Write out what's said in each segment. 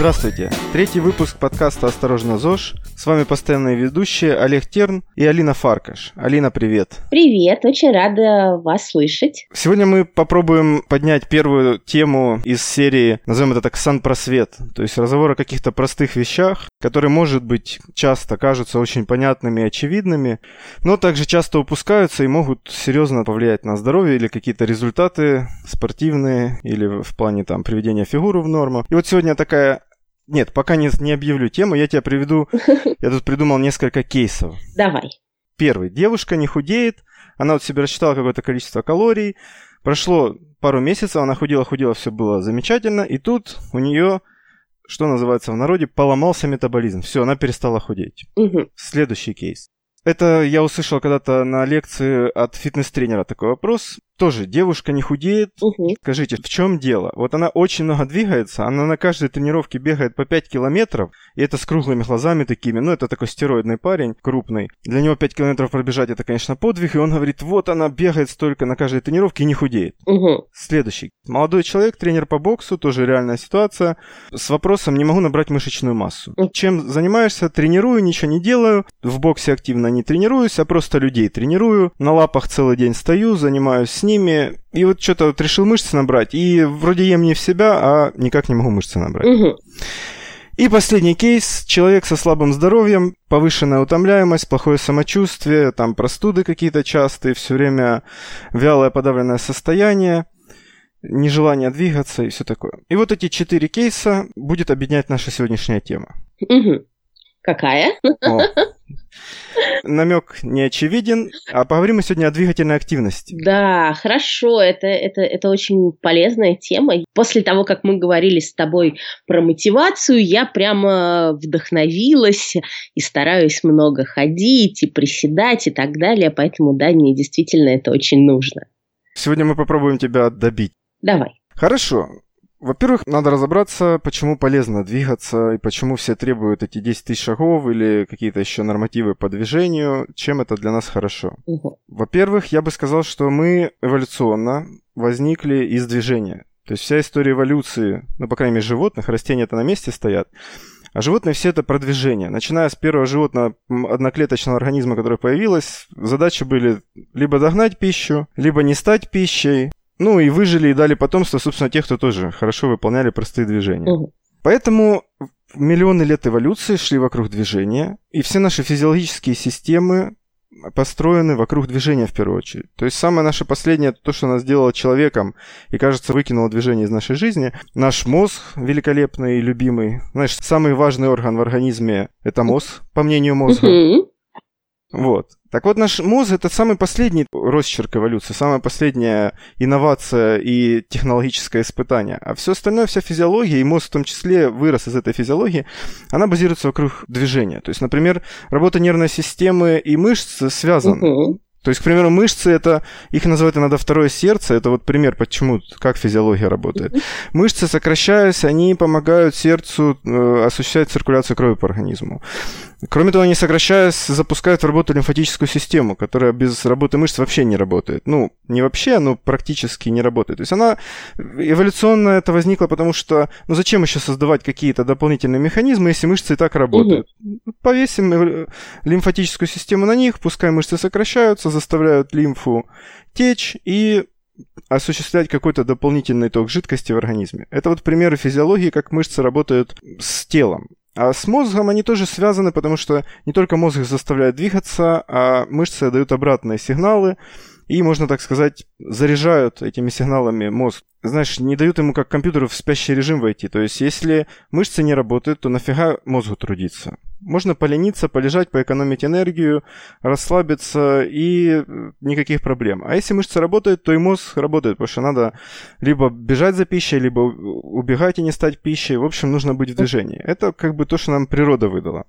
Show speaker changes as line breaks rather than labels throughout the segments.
Здравствуйте! Третий выпуск подкаста «Осторожно, ЗОЖ». С вами постоянные ведущие Олег Терн и Алина Фаркаш. Алина, привет!
Привет, очень рада вас слышать.
Сегодня мы попробуем поднять первую тему из серии, назовем это так, сан-просвет. То есть разговор о каких-то простых вещах, которые, может быть, часто кажутся очень понятными и очевидными, но также часто упускаются и могут серьезно повлиять на здоровье или какие-то результаты спортивные или в плане там приведения фигуры в норму. И вот сегодня такая нет, пока не, не объявлю тему, я тебя приведу. Я тут придумал несколько кейсов.
Давай.
Первый. Девушка не худеет, она вот себе рассчитала какое-то количество калорий. Прошло пару месяцев, она худела-худела, все было замечательно, и тут у нее, что называется в народе, поломался метаболизм. Все, она перестала худеть.
Угу.
Следующий кейс. Это я услышал когда-то на лекции от фитнес-тренера такой вопрос тоже девушка не худеет.
Угу.
Скажите, в чем дело? Вот она очень много двигается, она на каждой тренировке бегает по 5 километров, и это с круглыми глазами такими, ну это такой стероидный парень, крупный. Для него 5 километров пробежать это, конечно, подвиг, и он говорит, вот она бегает столько на каждой тренировке и не худеет.
Угу.
Следующий. Молодой человек, тренер по боксу, тоже реальная ситуация, с вопросом, не могу набрать мышечную массу. Чем занимаешься? Тренирую, ничего не делаю, в боксе активно не тренируюсь, а просто людей тренирую, на лапах целый день стою, занимаюсь с ними, и вот что-то вот решил мышцы набрать, и вроде ем не в себя, а никак не могу мышцы набрать.
Угу.
И последний кейс. Человек со слабым здоровьем, повышенная утомляемость, плохое самочувствие, там простуды какие-то частые, все время вялое подавленное состояние, нежелание двигаться и все такое. И вот эти четыре кейса будет объединять наша сегодняшняя тема.
Угу. Какая?
О. Намек не очевиден, а поговорим мы сегодня о двигательной активности.
Да, хорошо, это, это, это очень полезная тема. После того, как мы говорили с тобой про мотивацию, я прямо вдохновилась и стараюсь много ходить и приседать и так далее, поэтому да, мне действительно это очень нужно.
Сегодня мы попробуем тебя добить.
Давай.
Хорошо. Во-первых, надо разобраться, почему полезно двигаться и почему все требуют эти 10 тысяч шагов или какие-то еще нормативы по движению, чем это для нас хорошо.
Угу.
Во-первых, я бы сказал, что мы эволюционно возникли из движения. То есть вся история эволюции, ну, по крайней мере, животных, растения-то на месте стоят, а животные все это продвижение. Начиная с первого животного одноклеточного организма, которое появилось, задачи были либо догнать пищу, либо не стать пищей, ну и выжили и дали потомство, собственно, тех, кто тоже хорошо выполняли простые движения.
Угу.
Поэтому миллионы лет эволюции шли вокруг движения, и все наши физиологические системы построены вокруг движения в первую очередь. То есть самое наше последнее, то, что нас сделало человеком и, кажется, выкинуло движение из нашей жизни, наш мозг великолепный и любимый. Знаешь, самый важный орган в организме – это мозг, по мнению мозга.
Угу.
Вот. Так вот, наш мозг — это самый последний росчерк эволюции, самая последняя инновация и технологическое испытание. А все остальное, вся физиология, и мозг в том числе вырос из этой физиологии, она базируется вокруг движения. То есть, например, работа нервной системы и мышц связаны.
Угу.
То есть, к примеру, мышцы это, их называют иногда второе сердце, это вот пример, почему, как физиология работает. Мышцы, сокращаясь, они помогают сердцу э, осуществлять циркуляцию крови по организму. Кроме того, они, сокращаясь, запускают в работу лимфатическую систему, которая без работы мышц вообще не работает. Ну, не вообще, но практически не работает. То есть она эволюционно это возникло, потому что, ну зачем еще создавать какие-то дополнительные механизмы, если мышцы и так работают? Угу. Повесим лимфатическую систему на них, пускай мышцы сокращаются, заставляют лимфу течь и осуществлять какой-то дополнительный ток жидкости в организме. Это вот примеры физиологии, как мышцы работают с телом. А с мозгом они тоже связаны, потому что не только мозг заставляет двигаться, а мышцы дают обратные сигналы, и, можно так сказать, заряжают этими сигналами мозг. Знаешь, не дают ему как компьютеру в спящий режим войти. То есть, если мышцы не работают, то нафига мозгу трудиться? Можно полениться, полежать, поэкономить энергию, расслабиться и никаких проблем. А если мышцы работают, то и мозг работает, потому что надо либо бежать за пищей, либо убегать и не стать пищей. В общем, нужно быть в движении. Это как бы то, что нам природа выдала.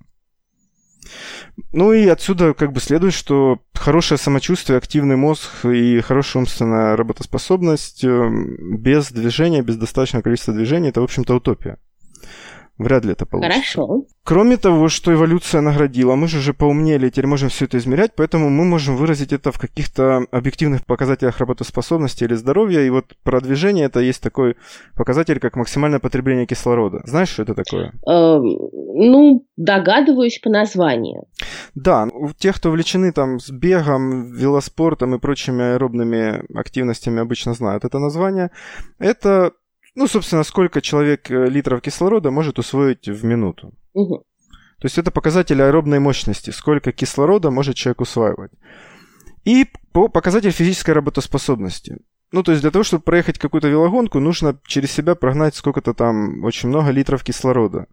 Ну и отсюда как бы следует, что хорошее самочувствие, активный мозг и хорошая умственная работоспособность э, без движения, без достаточного количества движения, это, в общем-то, утопия. Вряд ли это получится.
Хорошо.
Кроме того, что эволюция наградила, мы же уже поумнели, теперь можем все это измерять, поэтому мы можем выразить это в каких-то объективных показателях работоспособности или здоровья. И вот про движение это есть такой показатель, как максимальное потребление кислорода. Знаешь, что это такое?
Эм, ну, догадываюсь по названию.
Да, у тех, кто увлечены там с бегом, велоспортом и прочими аэробными активностями, обычно знают это название. Это ну, собственно, сколько человек э, литров кислорода может усвоить в минуту.
Угу.
То есть это показатель аэробной мощности, сколько кислорода может человек усваивать. И по показатель физической работоспособности. Ну, то есть для того, чтобы проехать какую-то велогонку, нужно через себя прогнать сколько-то там, очень много литров кислорода.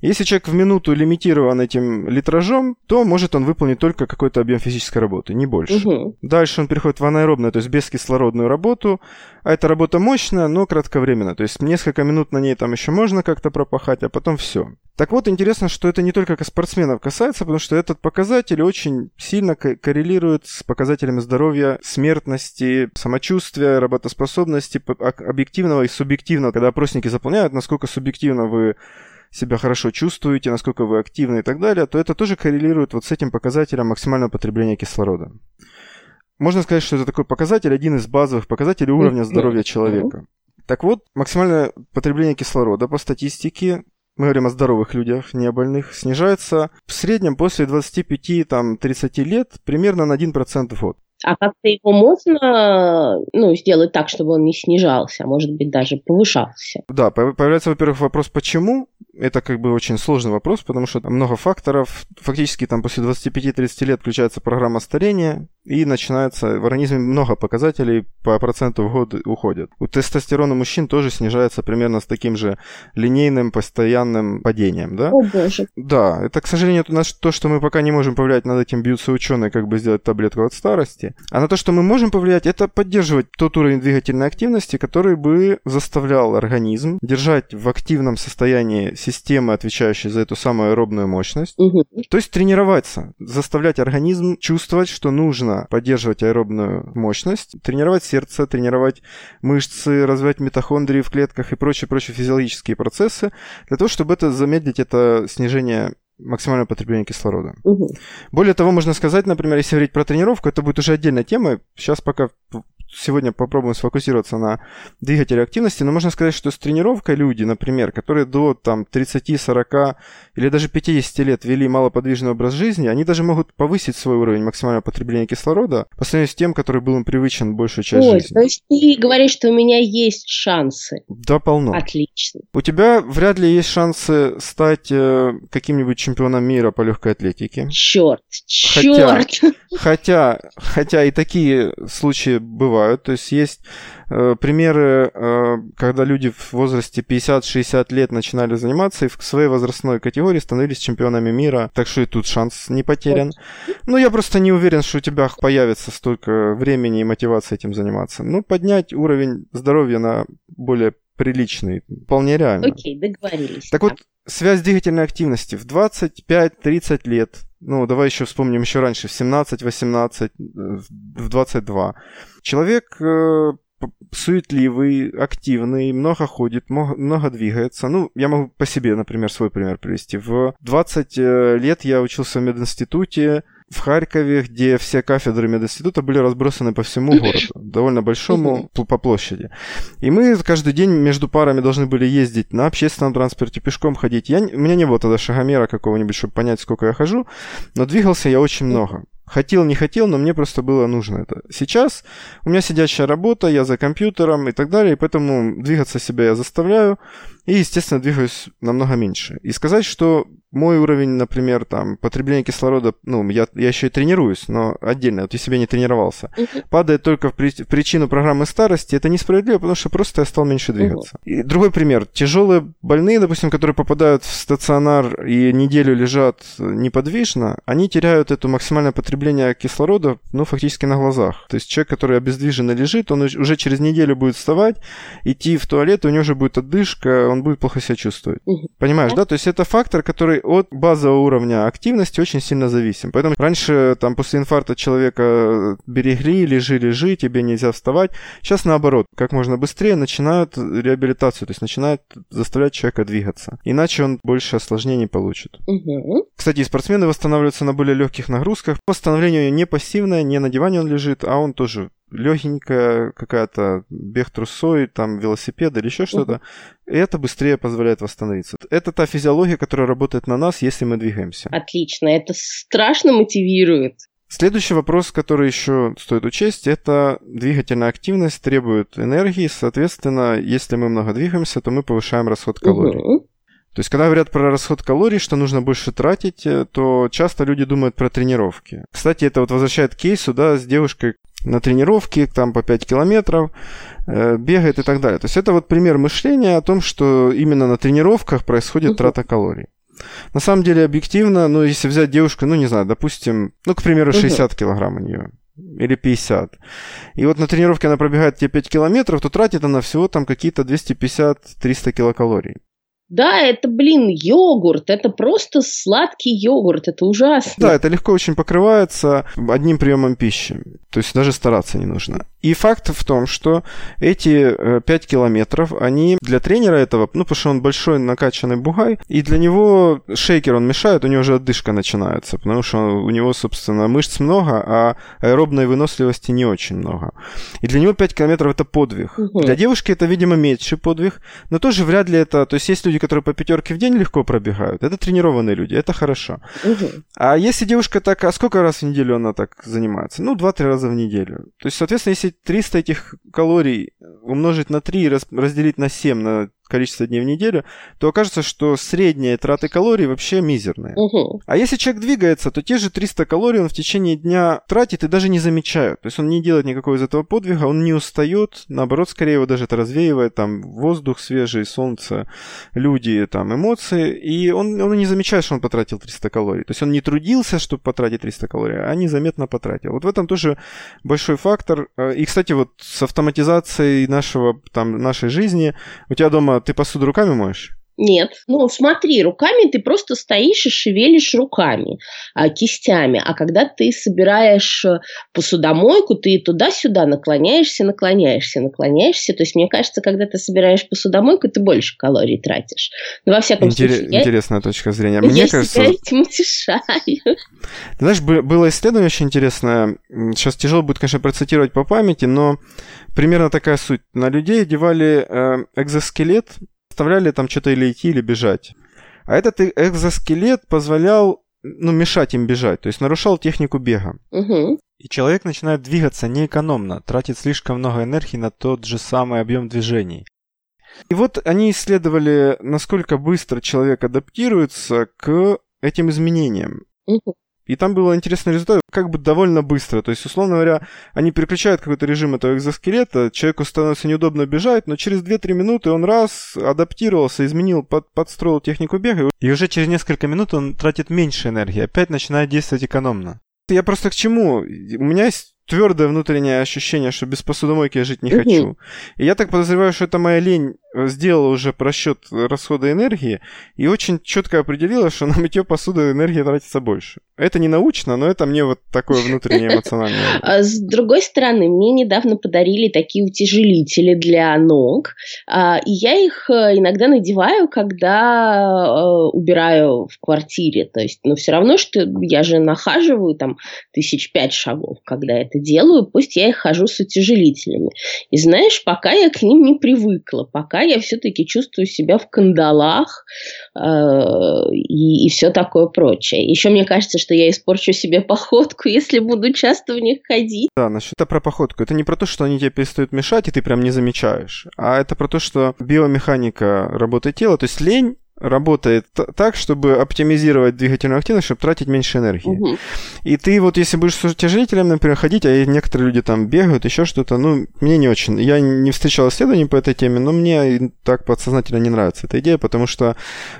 Если человек в минуту лимитирован этим литражом, то может он выполнить только какой-то объем физической работы, не больше.
Угу.
Дальше он переходит в анаэробную, то есть бескислородную работу. А эта работа мощная, но кратковременная. То есть несколько минут на ней там еще можно как-то пропахать, а потом все. Так вот, интересно, что это не только спортсменов касается, потому что этот показатель очень сильно коррелирует с показателями здоровья, смертности, самочувствия, работоспособности, объективного и субъективного. Когда опросники заполняют, насколько субъективно вы себя хорошо чувствуете, насколько вы активны и так далее, то это тоже коррелирует вот с этим показателем максимального потребления кислорода. Можно сказать, что это такой показатель, один из базовых показателей уровня здоровья человека. Так вот, максимальное потребление кислорода по статистике мы говорим о здоровых людях, не о больных, снижается в среднем после 25-30 лет примерно на 1% в год.
А как-то его можно ну, сделать так, чтобы он не снижался, а может быть даже повышался?
Да, появляется, во-первых, вопрос, почему? Это как бы очень сложный вопрос, потому что много факторов. Фактически там после 25-30 лет включается программа старения, и начинается, в организме много показателей по проценту в год уходят. У тестостерона мужчин тоже снижается примерно с таким же линейным постоянным падением, да?
О боже.
Да, это, к сожалению, то, что мы пока не можем повлиять, над этим бьются ученые, как бы сделать таблетку от старости. А на то, что мы можем повлиять, это поддерживать тот уровень двигательной активности, который бы заставлял организм держать в активном состоянии системы, отвечающей за эту самую аэробную мощность.
Угу.
То есть тренироваться, заставлять организм чувствовать, что нужно поддерживать аэробную мощность, тренировать сердце, тренировать мышцы, развивать митохондрии в клетках и прочие-прочие физиологические процессы, для того, чтобы это замедлить это снижение максимального потребления кислорода.
Угу.
Более того, можно сказать, например, если говорить про тренировку, это будет уже отдельная тема. Сейчас пока сегодня попробуем сфокусироваться на двигателе активности, но можно сказать, что с тренировкой люди, например, которые до там, 30, 40 или даже 50 лет вели малоподвижный образ жизни, они даже могут повысить свой уровень максимального потребления кислорода по сравнению с тем, который был им привычен большую часть
Ой,
жизни.
то есть ты говоришь, что у меня есть шансы.
Да, полно.
Отлично.
У тебя вряд ли есть шансы стать э, каким-нибудь чемпионом мира по легкой атлетике.
Черт,
Хотя-
черт.
Хотя, хотя и такие случаи бывают. То есть есть э, примеры, э, когда люди в возрасте 50-60 лет начинали заниматься и в своей возрастной категории становились чемпионами мира. Так что и тут шанс не потерян. Но я просто не уверен, что у тебя появится столько времени и мотивации этим заниматься. Ну, поднять уровень здоровья на более приличный вполне реально.
Окей, договорились.
Так вот, связь двигательной активности в 25-30 лет, ну, давай еще вспомним еще раньше, в 17-18, э, в 22. Человек э, суетливый, активный, много ходит, много двигается. Ну, я могу по себе, например, свой пример привести. В 20 э, лет я учился в мединституте, в Харькове, где все кафедры мединститута были разбросаны по всему городу, довольно большому по площади. И мы каждый день между парами должны были ездить на общественном транспорте, пешком ходить. Я, у меня не было тогда шагомера какого-нибудь, чтобы понять, сколько я хожу, но двигался я очень много. Хотел, не хотел, но мне просто было нужно это. Сейчас у меня сидящая работа, я за компьютером и так далее, и поэтому двигаться себя я заставляю, и, естественно, двигаюсь намного меньше. И сказать, что мой уровень, например, там, потребления кислорода, ну, я, я еще и тренируюсь, но отдельно, вот я не тренировался,
Мгм.
падает только в, при- в причину программы старости, это несправедливо, потому что просто я стал меньше двигаться. И другой пример. Тяжелые больные, допустим, которые попадают в стационар и неделю лежат неподвижно, они теряют это максимальное потребление кислорода, ну, фактически на глазах. То есть человек, который обездвиженно лежит, он уж- уже через неделю будет вставать, идти в туалет, у него уже будет отдышка, он будет плохо себя чувствовать. Понимаешь, да? То есть это фактор, который от базового уровня активности очень сильно зависим. Поэтому раньше там после инфаркта человека берегли, лежи, лежи, тебе нельзя вставать. Сейчас наоборот, как можно быстрее начинают реабилитацию, то есть начинают заставлять человека двигаться. Иначе он больше осложнений получит.
Угу.
Кстати, спортсмены восстанавливаются на более легких нагрузках. Восстановление не пассивное, не на диване он лежит, а он тоже легенькая какая-то бег трусой, там велосипед или еще что-то, и это быстрее позволяет восстановиться. Это та физиология, которая работает на нас, если мы двигаемся.
Отлично, это страшно мотивирует.
Следующий вопрос, который еще стоит учесть, это двигательная активность требует энергии, соответственно, если мы много двигаемся, то мы повышаем расход калорий.
Угу.
То есть, когда говорят про расход калорий, что нужно больше тратить, э, то часто люди думают про тренировки. Кстати, это вот возвращает к кейсу, да, с девушкой на тренировке, там по 5 километров, э, бегает и так далее. То есть, это вот пример мышления о том, что именно на тренировках происходит трата калорий. На самом деле, объективно, ну, если взять девушку, ну, не знаю, допустим, ну, к примеру, 60 килограмм у нее или 50. И вот на тренировке она пробегает те 5 километров, то тратит она всего там какие-то 250-300 килокалорий.
Да, это, блин, йогурт, это просто сладкий йогурт, это ужасно.
Да, это легко очень покрывается одним приемом пищи, то есть даже стараться не нужно. И факт в том, что эти 5 э, километров, они для тренера этого, ну, потому что он большой накачанный бугай, и для него шейкер он мешает, у него уже отдышка начинается, потому что у него, собственно, мышц много, а аэробной выносливости не очень много. И для него 5 километров это подвиг. Угу. Для девушки это, видимо, меньший подвиг, но тоже вряд ли это... То есть есть люди, которые по пятерке в день легко пробегают, это тренированные люди, это хорошо.
Угу.
А если девушка так... А сколько раз в неделю она так занимается? Ну, 2-3 раза в неделю. То есть, соответственно, если 300 этих калорий умножить на 3 и разделить на 7 на количество дней в неделю, то окажется, что средние траты калорий вообще мизерные.
Угу.
А если человек двигается, то те же 300 калорий он в течение дня тратит и даже не замечает. То есть он не делает никакого из этого подвига, он не устает, наоборот, скорее его даже это развеивает, там, воздух свежий, солнце, люди, там, эмоции, и он, он не замечает, что он потратил 300 калорий. То есть он не трудился, чтобы потратить 300 калорий, а незаметно потратил. Вот в этом тоже большой фактор. И, кстати, вот с автоматизацией нашего, там, нашей жизни, у тебя дома ты посуду руками моешь?
Нет. Ну, смотри, руками ты просто стоишь и шевелишь руками, а, кистями. А когда ты собираешь э, посудомойку, ты туда-сюда наклоняешься, наклоняешься, наклоняешься. То есть, мне кажется, когда ты собираешь посудомойку, ты больше калорий тратишь. Но, во всяком
Интерес,
случае...
Интересная я, точка зрения. Мне
я
кажется...
себя этим утешаю.
Ты знаешь, было исследование очень интересное. Сейчас тяжело будет, конечно, процитировать по памяти, но примерно такая суть. На людей одевали э, экзоскелет, заставляли там что-то или идти, или бежать. А этот э, экзоскелет позволял ну, мешать им бежать, то есть нарушал технику бега.
Угу.
И человек начинает двигаться неэкономно, тратит слишком много энергии на тот же самый объем движений. И вот они исследовали, насколько быстро человек адаптируется к этим изменениям.
Угу.
И там был интересный результат, как бы довольно быстро. То есть, условно говоря, они переключают какой-то режим этого экзоскелета, человеку становится неудобно бежать, но через 2-3 минуты он раз адаптировался, изменил, под, подстроил технику бега, и уже через несколько минут он тратит меньше энергии, опять начинает действовать экономно. Я просто к чему? У меня есть твердое внутреннее ощущение, что без посудомойки я жить не хочу. И я так подозреваю, что это моя лень сделала уже просчет расхода энергии и очень четко определила, что на мытье посуды энергии тратится больше. Это не научно, но это мне вот такое внутреннее эмоциональное.
А с другой стороны, мне недавно подарили такие утяжелители для ног, а, и я их э, иногда надеваю, когда э, убираю в квартире. То есть, ну, все равно, что я же нахаживаю там тысяч пять шагов, когда это делаю, пусть я их хожу с утяжелителями. И знаешь, пока я к ним не привыкла, пока я все-таки чувствую себя в кандалах э, и, и все такое прочее. Еще мне кажется, что я испорчу себе походку, если буду часто в них ходить.
Да, насчет это про походку. Это не про то, что они тебе перестают мешать, и ты прям не замечаешь, а это про то, что биомеханика работы тела, то есть лень работает так, чтобы оптимизировать двигательную активность, чтобы тратить меньше энергии. Угу. И ты вот, если будешь с утяжелителем, например, ходить, а некоторые люди там бегают, еще что-то, ну, мне не очень. Я не встречал исследований по этой теме, но мне так подсознательно не нравится эта идея, потому что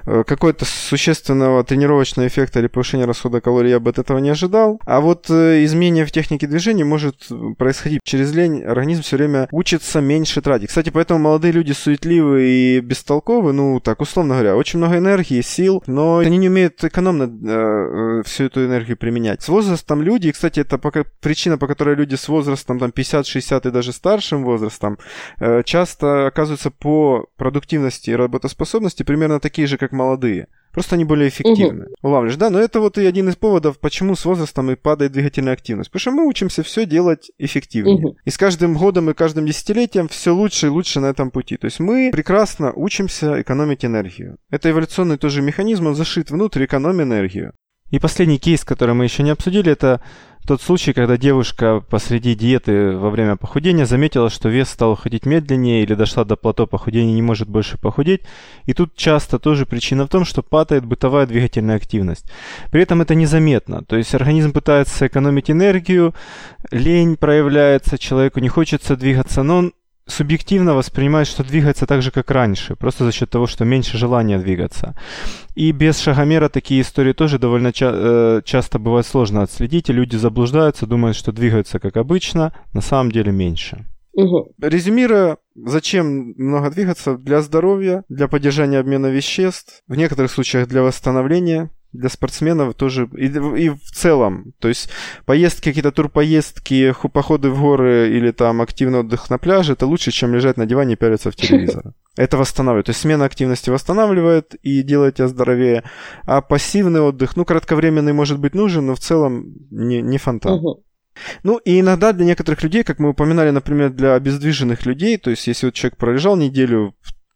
э, какой-то существенного тренировочного эффекта или повышения расхода калорий я бы от этого не ожидал. А вот э, изменение в технике движения может происходить через лень. Организм все время учится меньше тратить. Кстати, поэтому молодые люди суетливые и бестолковые, ну, так условно говоря, очень много энергии, сил, но они не умеют экономно э, э всю эту энергию применять. С возрастом люди, и, кстати, это пока, причина, по которой люди с возрастом там 50, 60 и даже старшим возрастом э, часто оказываются по продуктивности и работоспособности примерно такие же, как молодые. Просто они более эффективны. Угу. Улавливаешь, да? Но это вот и один из поводов, почему с возрастом и падает двигательная активность. Потому что мы учимся все делать эффективнее. Угу. И с каждым годом и каждым десятилетием все лучше и лучше на этом пути. То есть мы прекрасно учимся экономить энергию. Это эволюционный тоже механизм, он зашит внутрь, экономить энергию. И последний кейс, который мы еще не обсудили, это тот случай, когда девушка посреди диеты во время похудения заметила, что вес стал уходить медленнее или дошла до плато похудения не может больше похудеть. И тут часто тоже причина в том, что падает бытовая двигательная активность. При этом это незаметно. То есть организм пытается экономить энергию, лень проявляется, человеку не хочется двигаться, но он субъективно воспринимает, что двигается так же, как раньше, просто за счет того, что меньше желания двигаться. И без шагомера такие истории тоже довольно ча- э, часто бывает сложно отследить, и люди заблуждаются, думают, что двигаются как обычно, на самом деле меньше. Угу. Резюмируя, зачем много двигаться? Для здоровья, для поддержания обмена веществ, в некоторых случаях для восстановления, для спортсменов тоже и, и в целом. То есть поездки, какие-то турпоездки, походы в горы или там активный отдых на пляже, это лучше, чем лежать на диване и пялиться в телевизор. Это восстанавливает. То есть смена активности восстанавливает и делает тебя здоровее. А пассивный отдых, ну, кратковременный может быть нужен, но в целом не, не фонтан. Ну и иногда для некоторых людей, как мы упоминали, например, для обездвиженных людей, то есть если вот человек пролежал неделю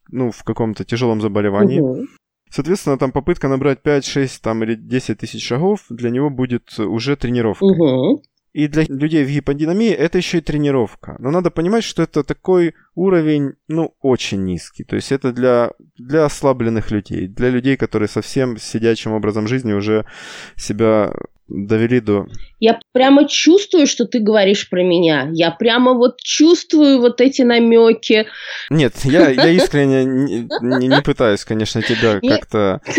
ну, в каком-то тяжелом заболевании, угу. Соответственно, там попытка набрать 5, 6 там, или 10 тысяч шагов для него будет уже тренировка. Угу. И для людей в гиподинамии это еще и тренировка. Но надо понимать, что это такой уровень, ну, очень низкий. То есть это для, для ослабленных людей, для людей, которые совсем сидячим образом жизни уже себя довели до...
Я прямо чувствую, что ты говоришь про меня. Я прямо вот чувствую вот эти намеки.
Нет, я, я искренне не, не, не пытаюсь, конечно, тебя как-то...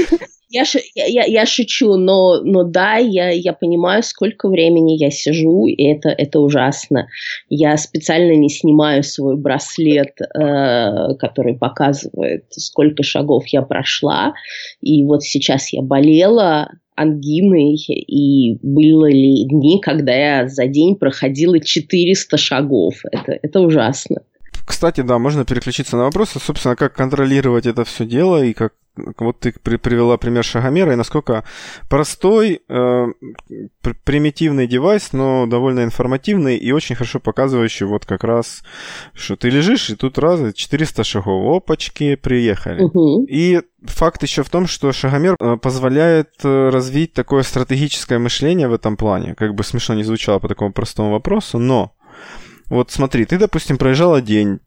Я, я, я шучу, но, но да, я, я понимаю, сколько времени я сижу, и это, это ужасно. Я специально не снимаю свой браслет, э, который показывает, сколько шагов я прошла. И вот сейчас я болела, ангиной, и были ли дни, когда я за день проходила 400 шагов. Это, это ужасно.
Кстати, да, можно переключиться на вопросы, собственно, как контролировать это все дело и как вот ты при, привела пример шагомера, и насколько простой, э, примитивный девайс, но довольно информативный и очень хорошо показывающий вот как раз, что ты лежишь, и тут раз 400 шагов, опачки, приехали. Угу. И факт еще в том, что шагомер э, позволяет э, развить такое стратегическое мышление в этом плане, как бы смешно не звучало по такому простому вопросу, но вот смотри, ты, допустим, проезжала день,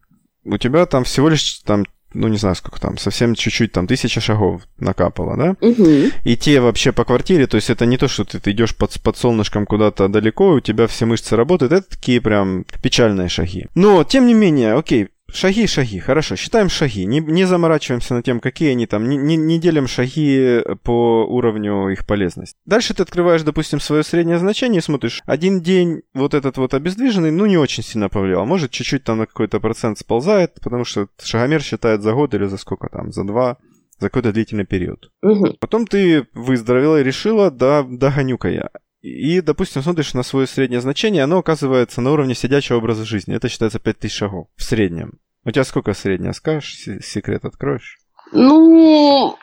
у тебя там всего лишь там ну, не знаю, сколько там, совсем чуть-чуть, там, тысяча шагов накапало, да? Угу. И те вообще по квартире, то есть это не то, что ты, ты идешь под, под солнышком куда-то далеко, и у тебя все мышцы работают, это такие прям печальные шаги. Но, тем не менее, окей, Шаги, шаги, хорошо, считаем шаги, не, не заморачиваемся над тем, какие они там, не, не, не делим шаги по уровню их полезности. Дальше ты открываешь, допустим, свое среднее значение и смотришь, один день вот этот вот обездвиженный, ну, не очень сильно повлиял, может, чуть-чуть там на какой-то процент сползает, потому что шагомер считает за год или за сколько там, за два, за какой-то длительный период. Угу. Потом ты выздоровела и решила, да, догоню-ка я. И, допустим, смотришь на свое среднее значение, оно оказывается на уровне сидячего образа жизни. Это считается 5000 шагов в среднем. У тебя сколько среднее, скажешь? Секрет откроешь?
Ну,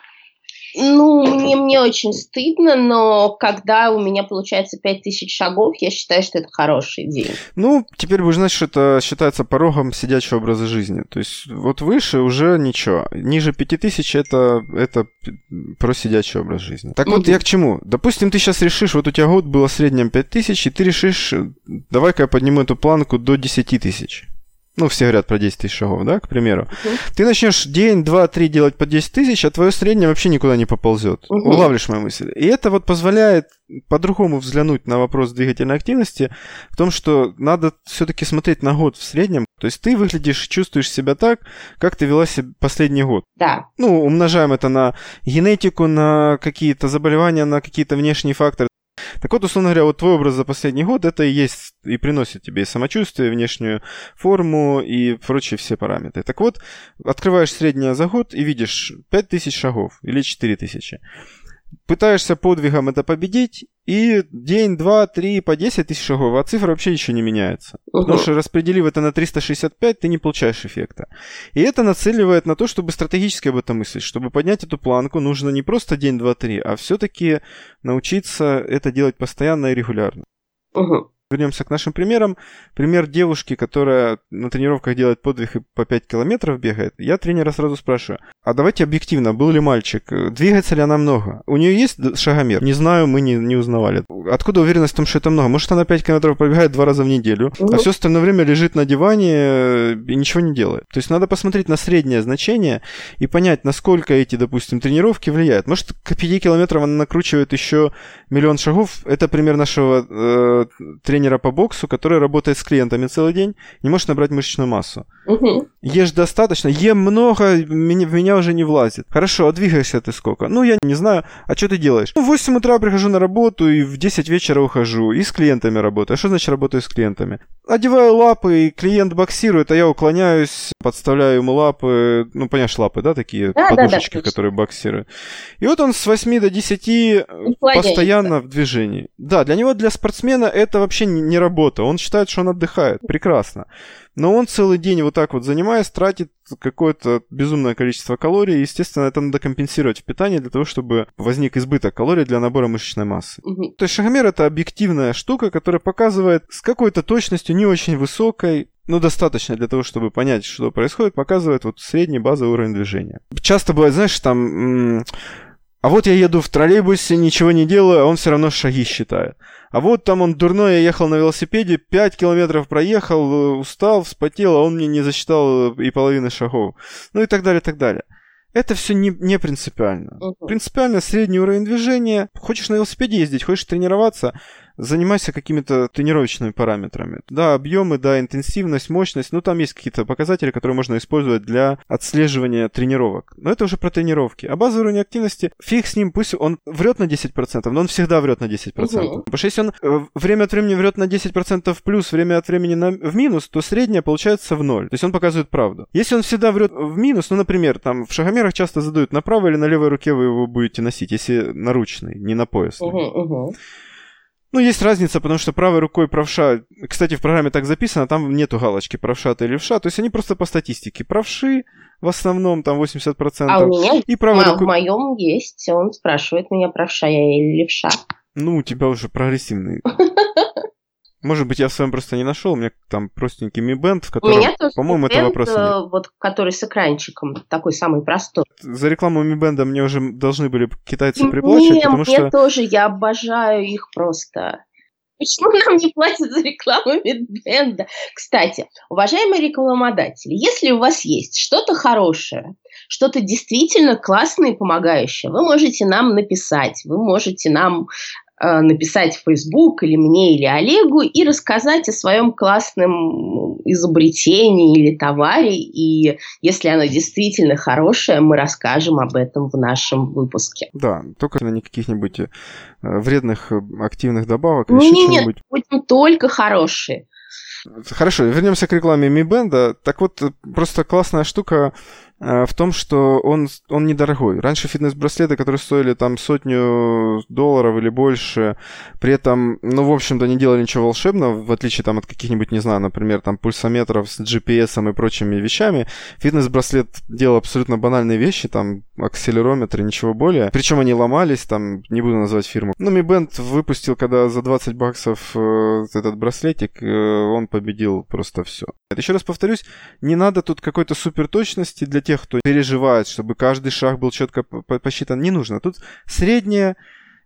ну, мне, мне очень стыдно, но когда у меня получается 5000 шагов, я считаю, что это хороший день.
Ну, теперь вы знаете, что это считается порогом сидячего образа жизни. То есть вот выше уже ничего. Ниже 5000 это, это про сидячий образ жизни. Так вот, я к чему? Допустим, ты сейчас решишь, вот у тебя год было в среднем 5000, и ты решишь, давай-ка я подниму эту планку до 10 тысяч. Ну, все говорят про 10 тысяч шагов, да, к примеру, uh-huh. ты начнешь день, два, три делать по 10 тысяч, а твое среднее вообще никуда не поползет. Uh-huh. Улавливаешь мою мысль. И это вот позволяет по-другому взглянуть на вопрос двигательной активности в том, что надо все-таки смотреть на год в среднем. То есть ты выглядишь, чувствуешь себя так, как ты вела себя последний год.
Да.
Ну, умножаем это на генетику, на какие-то заболевания, на какие-то внешние факторы. Так вот, условно говоря, вот твой образ за последний год это и есть и приносит тебе и самочувствие, и внешнюю форму и прочие все параметры. Так вот, открываешь среднее за год и видишь 5000 шагов или 4000 пытаешься подвигом это победить, и день, два, три, по 10 тысяч шагов, а цифра вообще еще не меняется. Угу. Потому что распределив это на 365, ты не получаешь эффекта. И это нацеливает на то, чтобы стратегически об этом мыслить. Чтобы поднять эту планку, нужно не просто день, два, три, а все-таки научиться это делать постоянно и регулярно.
Угу.
Вернемся к нашим примерам. Пример девушки, которая на тренировках делает подвиг и по 5 километров бегает. Я тренера сразу спрашиваю, а давайте объективно, был ли мальчик, двигается ли она много? У нее есть шагомер? Не знаю, мы не, не узнавали. Откуда уверенность в том, что это много? Может, она 5 километров пробегает два раза в неделю, угу. а все остальное время лежит на диване э, и ничего не делает. То есть надо посмотреть на среднее значение и понять, насколько эти, допустим, тренировки влияют. Может, к 5 километрам она накручивает еще миллион шагов. Это пример нашего э, тренера по боксу, который работает с клиентами целый день, не может набрать мышечную массу.
Угу.
Ешь достаточно, ем много, в меня уже не влазит. Хорошо, а двигаешься ты сколько? Ну, я не знаю. А что ты делаешь? Ну, в 8 утра прихожу на работу и в 10 вечера ухожу. И с клиентами работаю. А что значит работаю с клиентами? Одеваю лапы, и клиент боксирует, а я уклоняюсь, подставляю ему лапы. Ну, понимаешь, лапы, да, такие да, подушечки, да, да, которые боксируют. И вот он с 8 до 10 постоянно в движении. Да, для него, для спортсмена, это вообще не работа. Он считает, что он отдыхает. Прекрасно. Но он целый день вот так вот занимаясь, тратит какое-то безумное количество калорий. И, естественно, это надо компенсировать в питании для того, чтобы возник избыток калорий для набора мышечной массы.
Угу.
То есть шагомер это объективная штука, которая показывает с какой-то точностью не очень высокой, ну, достаточно для того, чтобы понять, что происходит, показывает вот средний базовый уровень движения. Часто бывает, знаешь, там... А вот я еду в троллейбусе, ничего не делаю, а он все равно шаги считает. А вот там он дурной, я ехал на велосипеде, 5 километров проехал, э, устал, вспотел, а он мне не засчитал и половины шагов. Ну и так далее, так далее. Это все не, не принципиально.
Uh-huh.
Принципиально средний уровень движения. Хочешь на велосипеде ездить, хочешь тренироваться, занимайся какими-то тренировочными параметрами. Да, объемы, да, интенсивность, мощность. Ну, там есть какие-то показатели, которые можно использовать для отслеживания тренировок. Но это уже про тренировки. А базовый уровень активности, фиг с ним, пусть он врет на 10%, но он всегда врет на 10%. Угу. Потому что если он э, время от времени врет на 10% в плюс, время от времени на, в минус, то среднее получается в ноль. То есть он показывает правду. Если он всегда врет в минус, ну, например, там в шагомерах часто задают на правой или на левой руке вы его будете носить, если наручный, не на пояс.
Угу, угу.
Ну, есть разница, потому что правой рукой правша, кстати, в программе так записано, там нету галочки правша ты левша, то есть они просто по статистике. Правши в основном, там 80%.
А у меня и правой а, рукой... в моем есть, он спрашивает меня, правша я или левша.
Ну, у тебя уже прогрессивный Может быть, я в своем просто не нашел. У меня там простенький Mi Band, в котором, по-моему, это вопрос нет.
Э, вот, который с экранчиком, такой самый простой.
За рекламу Mi Band мне уже должны были китайцы приплачивать,
не,
потому
мне
что...
тоже, я обожаю их просто. Почему нам не платят за рекламу Мидбенда? Кстати, уважаемые рекламодатели, если у вас есть что-то хорошее, что-то действительно классное и помогающее, вы можете нам написать, вы можете нам написать в Facebook или мне, или Олегу и рассказать о своем классном изобретении или товаре. И если оно действительно хорошее, мы расскажем об этом в нашем выпуске.
Да, только на каких-нибудь э, вредных э, активных добавок.
Нет, нет, будем только хорошие.
Хорошо, вернемся к рекламе Mi Band. Так вот, просто классная штука Э, в том, что он, он недорогой. Раньше фитнес-браслеты, которые стоили там сотню долларов или больше, при этом, ну, в общем-то, не делали ничего волшебного, в отличие там от каких-нибудь, не знаю, например, там пульсометров с GPS и прочими вещами. Фитнес-браслет делал абсолютно банальные вещи, там акселерометры, ничего более. Причем они ломались, там, не буду называть фирму. Ну, Mi Band выпустил, когда за 20 баксов э, этот браслетик, э, он победил просто все. Еще раз повторюсь, не надо тут какой-то супер точности для тех, кто переживает, чтобы каждый шаг был четко посчитан, не нужно. Тут среднее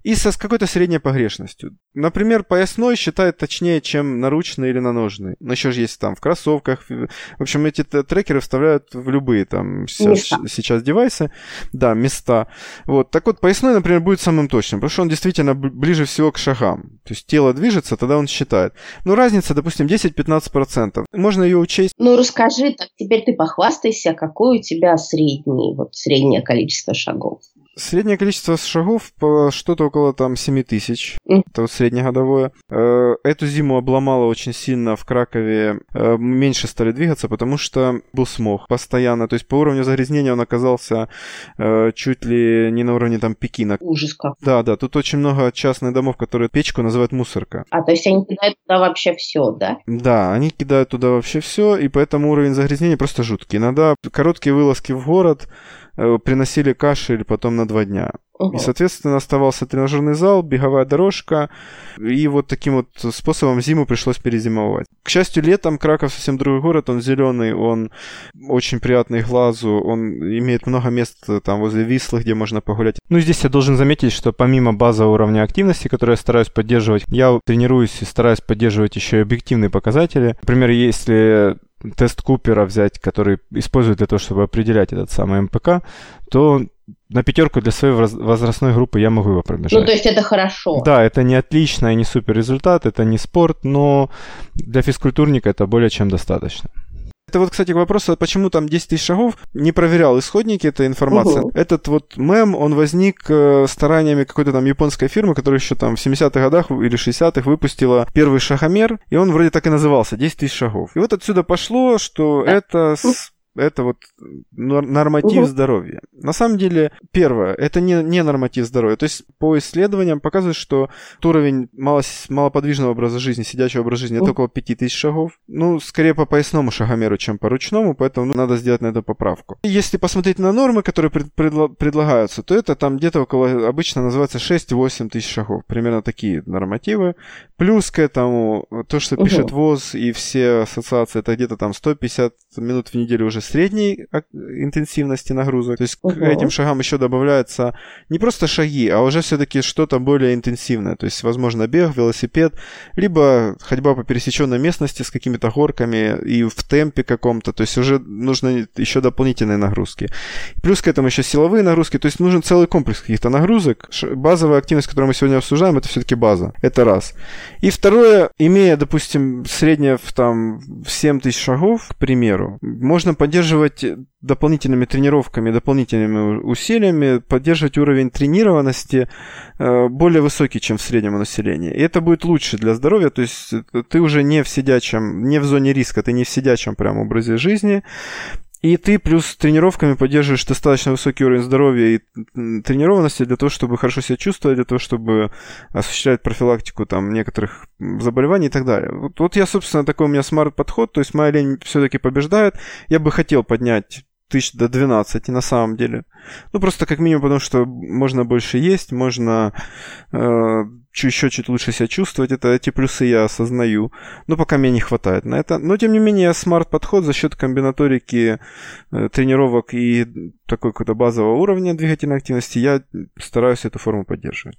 и со с какой-то средней погрешностью. Например, поясной считает точнее, чем наручный или наножный. Но еще же есть там в кроссовках. В общем, эти трекеры вставляют в любые там сейчас, сейчас девайсы. Да, места. Вот. Так вот, поясной, например, будет самым точным, потому что он действительно ближе всего к шагам. То есть тело движется, тогда он считает. Но разница, допустим, 10-15%. Можно ее учесть.
Ну, расскажи, так теперь ты похвастайся, какой у тебя средний, вот среднее количество шагов.
Среднее количество шагов по что-то около там 7 тысяч. Это вот среднегодовое. Э, эту зиму обломало очень сильно в Кракове. Э, меньше стали двигаться, потому что был смог постоянно. То есть по уровню загрязнения он оказался э, чуть ли не на уровне там Пекина.
Ужас как.
Да, да. Тут очень много частных домов, которые печку называют мусорка.
А, то есть они кидают туда вообще все, да?
Да, они кидают туда вообще все, и поэтому уровень загрязнения просто жуткий. Иногда короткие вылазки в город приносили кашель потом на два дня. Угу. И, соответственно, оставался тренажерный зал, беговая дорожка, и вот таким вот способом зиму пришлось перезимовать. К счастью, летом Краков совсем другой город, он зеленый, он очень приятный глазу, он имеет много мест там возле Вислы, где можно погулять. Ну, здесь я должен заметить, что помимо базового уровня активности, который я стараюсь поддерживать, я тренируюсь и стараюсь поддерживать еще и объективные показатели. Например, если тест Купера взять, который использует для того, чтобы определять этот самый МПК, то на пятерку для своей возрастной группы я могу его пробежать.
Ну, то есть это хорошо.
Да, это не отлично и не супер результат, это не спорт, но для физкультурника это более чем достаточно. Это вот, кстати, к вопросу, почему там 10 тысяч шагов, не проверял исходники этой информации. Угу. Этот вот мем, он возник э, стараниями какой-то там японской фирмы, которая еще там в 70-х годах или 60-х выпустила первый шагомер, и он вроде так и назывался, 10 тысяч шагов. И вот отсюда пошло, что это с это вот норматив угу. здоровья. На самом деле, первое, это не, не норматив здоровья. То есть по исследованиям показывает, что уровень мало, малоподвижного образа жизни, сидячего образа жизни, угу. это около 5000 шагов. Ну, скорее по поясному шагомеру, чем по ручному, поэтому ну, надо сделать на это поправку. Если посмотреть на нормы, которые пред, предла, предлагаются, то это там где-то около, обычно называется 6-8 тысяч шагов. Примерно такие нормативы. Плюс к этому, то, что угу. пишет ВОЗ и все ассоциации, это где-то там 150 минут в неделю уже средней интенсивности нагрузок. То есть uh-huh. к этим шагам еще добавляются не просто шаги, а уже все-таки что-то более интенсивное. То есть, возможно, бег, велосипед, либо ходьба по пересеченной местности с какими-то горками и в темпе каком-то. То есть уже нужны еще дополнительные нагрузки. Плюс к этому еще силовые нагрузки. То есть нужен целый комплекс каких-то нагрузок. Базовая активность, которую мы сегодня обсуждаем, это все-таки база. Это раз. И второе, имея, допустим, среднее в, там, в 7 тысяч шагов, к примеру, можно поддерживать дополнительными тренировками, дополнительными усилиями, поддерживать уровень тренированности э, более высокий, чем в среднем населении. И это будет лучше для здоровья, то есть ты уже не в сидячем, не в зоне риска, ты не в сидячем прям образе жизни, и ты плюс тренировками поддерживаешь достаточно высокий уровень здоровья и тренированности для того, чтобы хорошо себя чувствовать, для того, чтобы осуществлять профилактику там некоторых заболеваний и так далее. Вот, вот я, собственно, такой у меня смарт-подход, то есть моя лень все-таки побеждает. Я бы хотел поднять тысяч до 12 на самом деле. Ну, просто как минимум, потому что можно больше есть, можно э, еще чуть лучше себя чувствовать. Это эти плюсы я осознаю. Но пока мне не хватает на это. Но, тем не менее, смарт-подход за счет комбинаторики э, тренировок и такой какого-то базового уровня двигательной активности, я стараюсь эту форму поддерживать.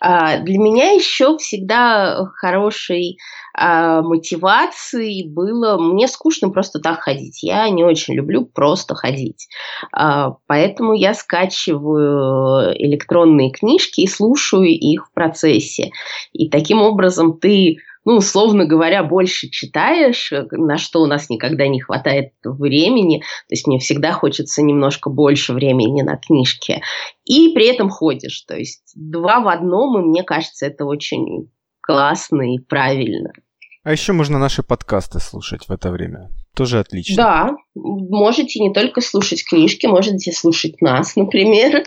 А, для меня еще всегда хорошей а, мотивацией было... Мне скучно просто так ходить. Я не очень люблю просто ходить. А, поэтому я скачиваю электронные книжки и слушаю их в процессе. И таким образом ты ну, условно говоря, больше читаешь, на что у нас никогда не хватает времени, то есть мне всегда хочется немножко больше времени на книжке, и при этом ходишь, то есть два в одном, и мне кажется, это очень классно и правильно.
А еще можно наши подкасты слушать в это время. Тоже отлично.
Да, можете не только слушать книжки, можете слушать нас, например.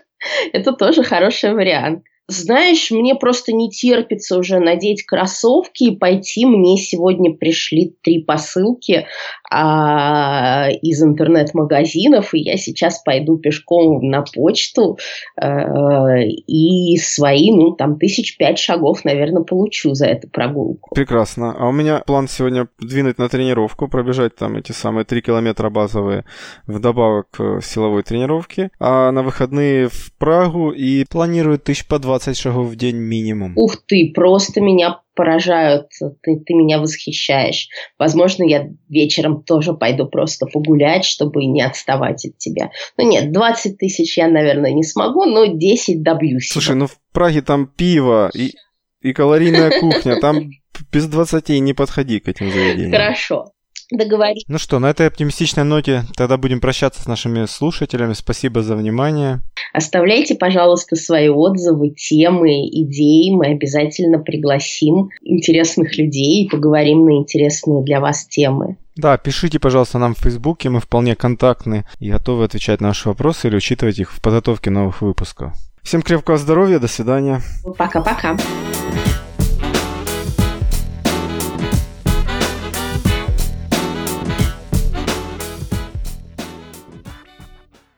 Это тоже хороший вариант. Знаешь, мне просто не терпится уже надеть кроссовки и пойти. Мне сегодня пришли три посылки а, из интернет-магазинов, и я сейчас пойду пешком на почту а, и свои, ну, там, тысяч пять шагов, наверное, получу за эту прогулку.
Прекрасно. А у меня план сегодня двинуть на тренировку, пробежать там эти самые три километра базовые вдобавок силовой тренировке, а на выходные в Прагу и планирую тысяч по два 20 шагов в день минимум.
Ух ты, просто меня поражают, ты, ты меня восхищаешь. Возможно, я вечером тоже пойду просто погулять, чтобы не отставать от тебя. Ну нет, 20 тысяч я, наверное, не смогу, но 10 добьюсь.
Слушай, ну в Праге там пиво и, и калорийная кухня, там без 20 не подходи к этим заведениям.
Хорошо договорились.
Ну что, на этой оптимистичной ноте тогда будем прощаться с нашими слушателями. Спасибо за внимание.
Оставляйте, пожалуйста, свои отзывы, темы, идеи. Мы обязательно пригласим интересных людей и поговорим на интересные для вас темы.
Да, пишите, пожалуйста, нам в Фейсбуке, мы вполне контактны и готовы отвечать на ваши вопросы или учитывать их в подготовке новых выпусков. Всем крепкого здоровья, до свидания.
Пока-пока.